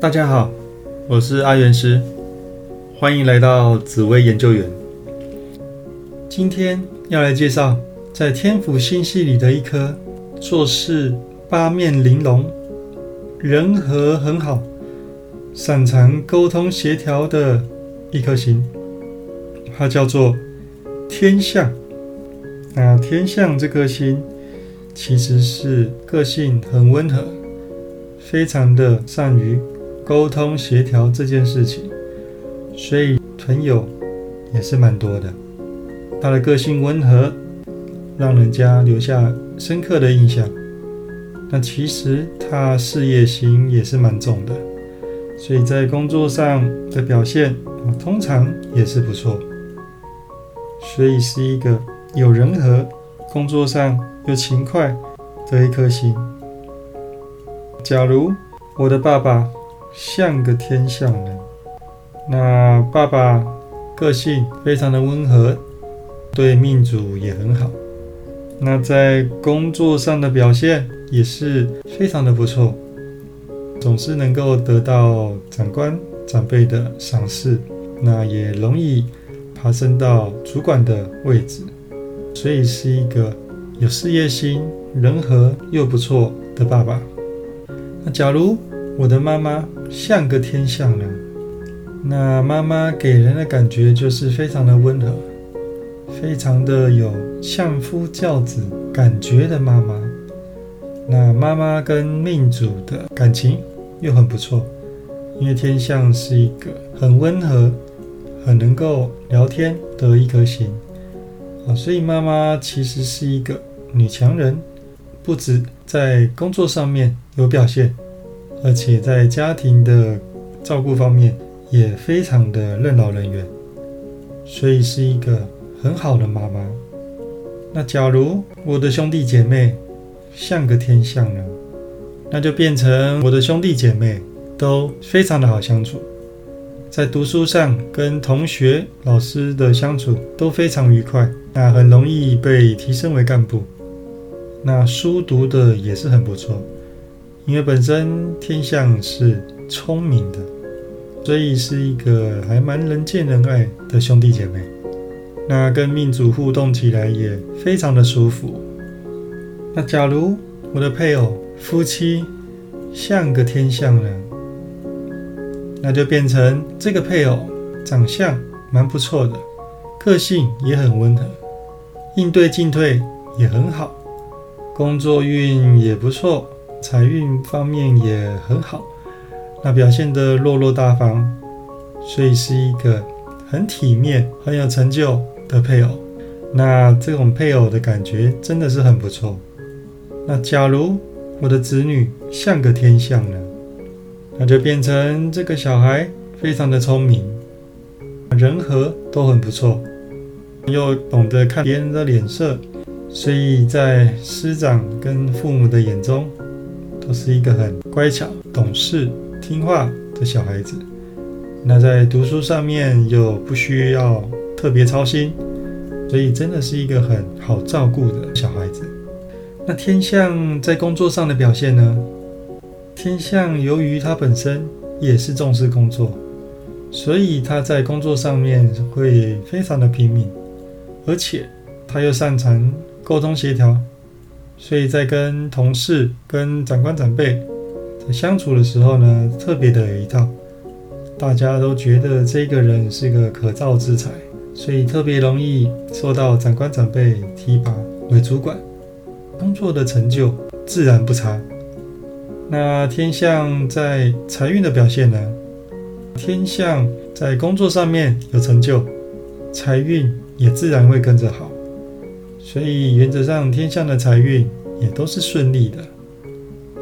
大家好，我是阿元师，欢迎来到紫薇研究员。今天要来介绍在天府星系里的一颗做事八面玲珑、人和很好、擅长沟通协调的一颗星，它叫做天象。那天象这颗星其实是个性很温和，非常的善于。沟通协调这件事情，所以朋友也是蛮多的。他的个性温和，让人家留下深刻的印象。那其实他事业心也是蛮重的，所以在工作上的表现通常也是不错。所以是一个有人和，工作上又勤快的一颗心。假如我的爸爸。像个天象人，那爸爸个性非常的温和，对命主也很好。那在工作上的表现也是非常的不错，总是能够得到长官长辈的赏识，那也容易爬升到主管的位置，所以是一个有事业心、人和又不错的爸爸。那假如我的妈妈。像个天象人，那妈妈给人的感觉就是非常的温和，非常的有相夫教子感觉的妈妈。那妈妈跟命主的感情又很不错，因为天象是一个很温和、很能够聊天的一颗星啊，所以妈妈其实是一个女强人，不止在工作上面有表现。而且在家庭的照顾方面也非常的任劳任怨，所以是一个很好的妈妈。那假如我的兄弟姐妹像个天象呢？那就变成我的兄弟姐妹都非常的好相处，在读书上跟同学、老师的相处都非常愉快，那很容易被提升为干部。那书读的也是很不错。因为本身天象是聪明的，所以是一个还蛮人见人爱的兄弟姐妹。那跟命主互动起来也非常的舒服。那假如我的配偶夫妻像个天象人，那就变成这个配偶长相蛮不错的，个性也很温和，应对进退也很好，工作运也不错。财运方面也很好，那表现得落落大方，所以是一个很体面、很有成就的配偶。那这种配偶的感觉真的是很不错。那假如我的子女像个天象呢，那就变成这个小孩非常的聪明，人和都很不错，又懂得看别人的脸色，所以在师长跟父母的眼中。都是一个很乖巧、懂事、听话的小孩子。那在读书上面又不需要特别操心，所以真的是一个很好照顾的小孩子。那天象在工作上的表现呢？天象由于他本身也是重视工作，所以他在工作上面会非常的拼命，而且他又擅长沟通协调。所以在跟同事、跟长官、长辈在相处的时候呢，特别的有一套，大家都觉得这个人是个可造之才，所以特别容易受到长官、长辈提拔为主管，工作的成就自然不差。那天象在财运的表现呢？天象在工作上面有成就，财运也自然会跟着好。所以原则上，天象的财运也都是顺利的，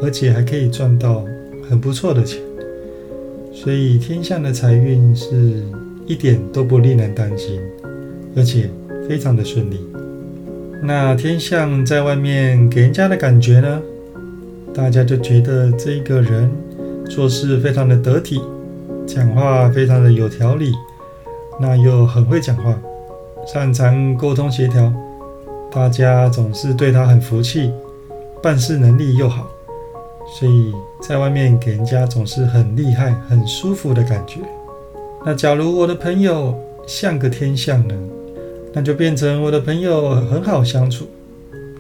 而且还可以赚到很不错的钱。所以天象的财运是一点都不令人担心，而且非常的顺利。那天象在外面给人家的感觉呢？大家就觉得这个人做事非常的得体，讲话非常的有条理，那又很会讲话，擅长沟通协调。大家总是对他很服气，办事能力又好，所以在外面给人家总是很厉害、很舒服的感觉。那假如我的朋友像个天象呢，那就变成我的朋友很好相处，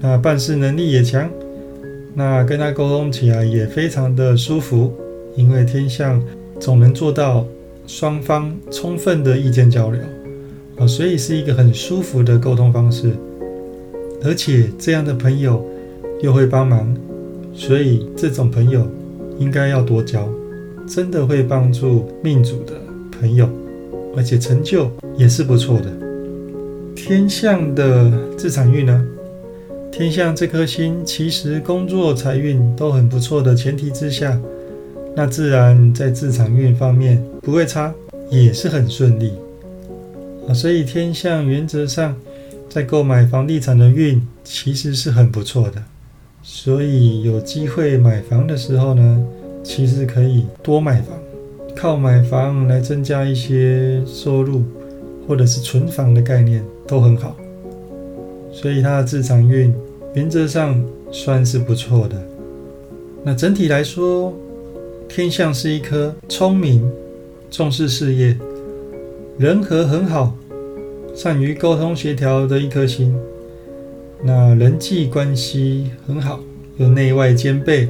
那办事能力也强，那跟他沟通起来也非常的舒服，因为天象总能做到双方充分的意见交流啊，所以是一个很舒服的沟通方式。而且这样的朋友又会帮忙，所以这种朋友应该要多交，真的会帮助命主的朋友，而且成就也是不错的。天象的自产运呢？天象这颗星其实工作财运都很不错的前提之下，那自然在自产运方面不会差，也是很顺利啊。所以天象原则上。在购买房地产的运其实是很不错的，所以有机会买房的时候呢，其实可以多买房，靠买房来增加一些收入，或者是存房的概念都很好。所以它的自产运原则上算是不错的。那整体来说，天象是一颗聪明、重视事业、人和很好。善于沟通协调的一颗心，那人际关系很好，又内外兼备，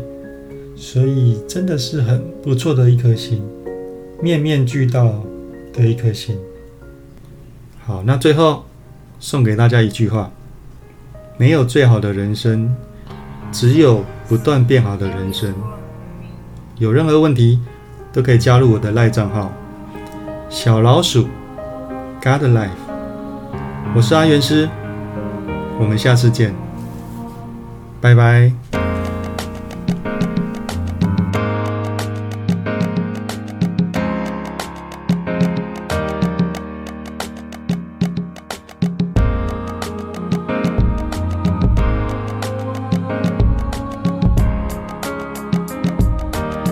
所以真的是很不错的一颗心，面面俱到的一颗心。好，那最后送给大家一句话：没有最好的人生，只有不断变好的人生。有任何问题都可以加入我的赖账号小老鼠 God Life。我是阿元师，我们下次见，拜拜。